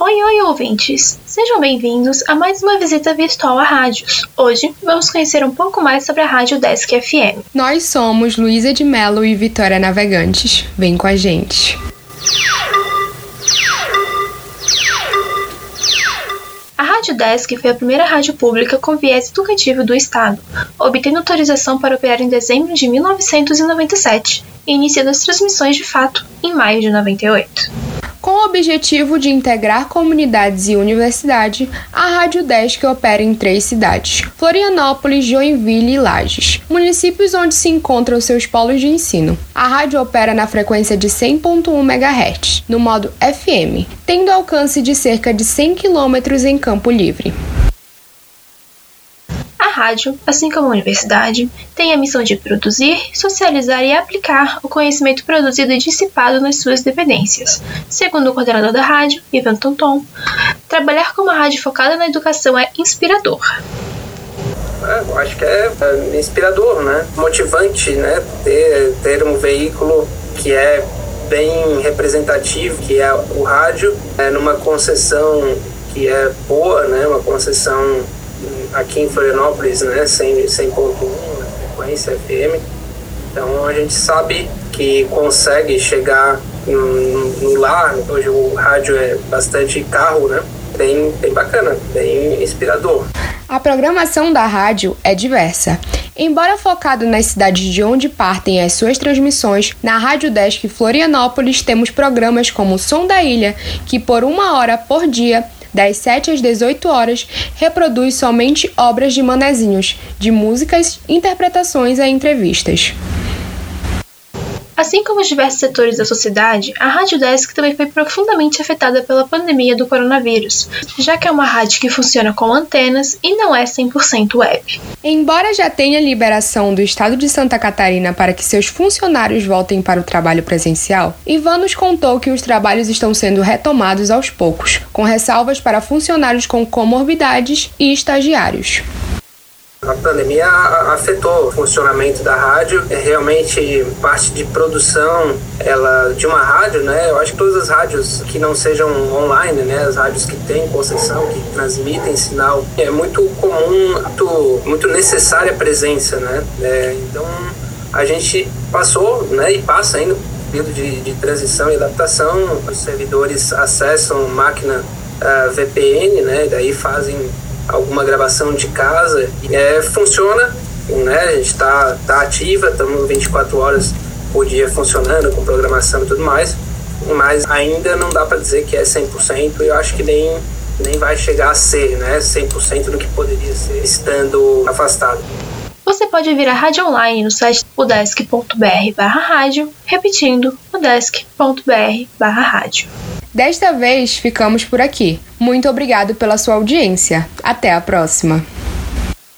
Oi, oi, ouvintes! Sejam bem-vindos a mais uma visita virtual à rádios. Hoje vamos conhecer um pouco mais sobre a Rádio Desk FM. Nós somos Luísa de Mello e Vitória Navegantes. Vem com a gente! A Rádio Desk foi a primeira rádio pública com viés educativo do Estado, obtendo autorização para operar em dezembro de 1997 e iniciando as transmissões de fato em maio de 98. Com o objetivo de integrar comunidades e universidade, a Rádio Desk opera em três cidades: Florianópolis, Joinville e Lages, municípios onde se encontram seus polos de ensino. A rádio opera na frequência de 100.1 MHz, no modo FM, tendo alcance de cerca de 100 km em campo livre rádio, assim como a universidade, tem a missão de produzir, socializar e aplicar o conhecimento produzido e dissipado nas suas dependências. Segundo o coordenador da rádio, Ivan Tonton, trabalhar com uma rádio focada na educação é inspirador. É, eu acho que é, é inspirador, né? Motivante, né? Ter, ter um veículo que é bem representativo, que é o rádio, é numa concessão que é boa, né? Uma concessão aqui em Florianópolis, né, 100.1 na frequência FM. Então a gente sabe que consegue chegar no, no lar, hoje o rádio é bastante carro, né? Bem, bem bacana, bem inspirador. A programação da rádio é diversa. Embora focado nas cidades de onde partem as suas transmissões, na Rádio Desk Florianópolis temos programas como Som da Ilha, que por uma hora por dia das 7 às 18 horas, reproduz somente obras de manezinhos, de músicas, interpretações e entrevistas. Assim como os diversos setores da sociedade, a Rádio Desk também foi profundamente afetada pela pandemia do coronavírus, já que é uma rádio que funciona com antenas e não é 100% web. Embora já tenha liberação do estado de Santa Catarina para que seus funcionários voltem para o trabalho presencial, Ivan nos contou que os trabalhos estão sendo retomados aos poucos, com ressalvas para funcionários com comorbidades e estagiários. A pandemia afetou o funcionamento da rádio. É realmente parte de produção ela de uma rádio, né? Eu acho que todas as rádios que não sejam online, né? As rádios que têm concessão, que transmitem sinal, é muito comum, muito, muito necessária a presença, né? É, então a gente passou, né? E passa ainda período de, de transição e adaptação. Os servidores acessam máquina uh, eh, VPN, né? Daí fazem alguma gravação de casa. É, funciona, né? A gente está tá ativa, estamos 24 horas por dia funcionando com programação e tudo mais, mas ainda não dá para dizer que é 100% e eu acho que nem, nem vai chegar a ser né, 100% do que poderia ser estando afastado. Você pode ouvir a rádio online no site udesc.br barra rádio, repetindo udesc.br barra rádio. Desta vez ficamos por aqui. Muito obrigado pela sua audiência. Até a próxima!